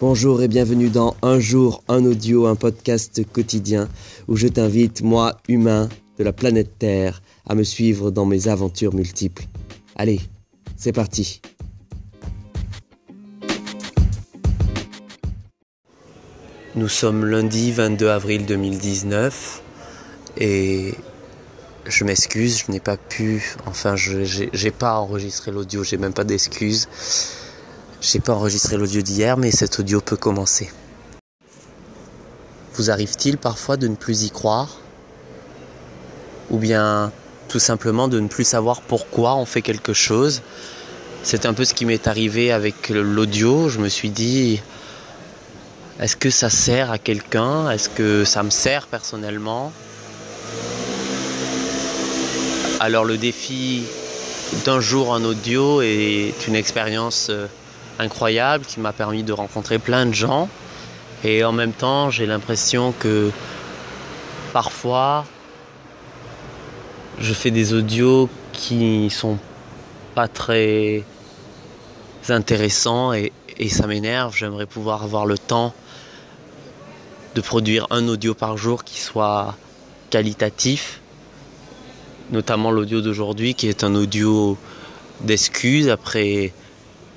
Bonjour et bienvenue dans Un jour, un audio, un podcast quotidien où je t'invite, moi, humain de la planète Terre, à me suivre dans mes aventures multiples. Allez, c'est parti. Nous sommes lundi 22 avril 2019 et je m'excuse, je n'ai pas pu, enfin je j'ai pas enregistré l'audio, j'ai même pas d'excuses. J'ai pas enregistré l'audio d'hier, mais cet audio peut commencer. Vous arrive-t-il parfois de ne plus y croire? Ou bien tout simplement de ne plus savoir pourquoi on fait quelque chose? C'est un peu ce qui m'est arrivé avec l'audio. Je me suis dit, est-ce que ça sert à quelqu'un? Est-ce que ça me sert personnellement? Alors le défi d'un jour en audio est une expérience euh, incroyable qui m'a permis de rencontrer plein de gens. Et en même temps, j'ai l'impression que parfois, je fais des audios qui sont pas très intéressants et, et ça m'énerve. J'aimerais pouvoir avoir le temps de produire un audio par jour qui soit qualitatif, notamment l'audio d'aujourd'hui qui est un audio d'excuses après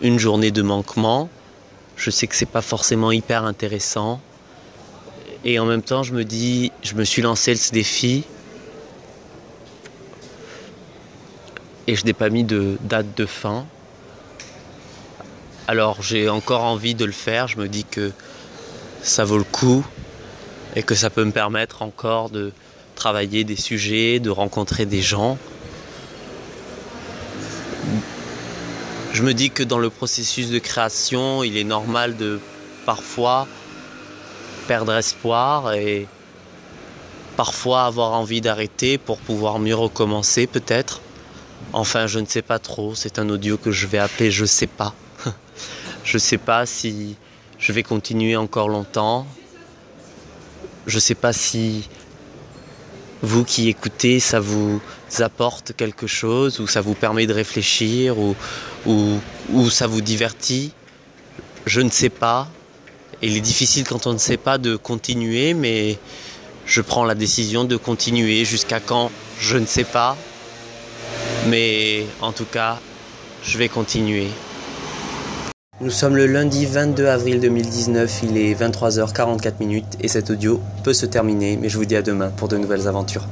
une journée de manquement. Je sais que c'est pas forcément hyper intéressant. Et en même temps, je me dis, je me suis lancé ce défi. Et je n'ai pas mis de date de fin. Alors j'ai encore envie de le faire. Je me dis que ça vaut le coup et que ça peut me permettre encore de travailler des sujets, de rencontrer des gens. Je me dis que dans le processus de création, il est normal de parfois perdre espoir et parfois avoir envie d'arrêter pour pouvoir mieux recommencer peut-être. Enfin, je ne sais pas trop, c'est un audio que je vais appeler je sais pas. je sais pas si je vais continuer encore longtemps. Je sais pas si vous qui écoutez, ça vous apporte quelque chose, ou ça vous permet de réfléchir, ou, ou, ça vous divertit? Je ne sais pas. Il est difficile quand on ne sait pas de continuer, mais je prends la décision de continuer. Jusqu'à quand? Je ne sais pas. Mais en tout cas, je vais continuer. Nous sommes le lundi 22 avril 2019, il est 23h44 minutes et cet audio peut se terminer, mais je vous dis à demain pour de nouvelles aventures.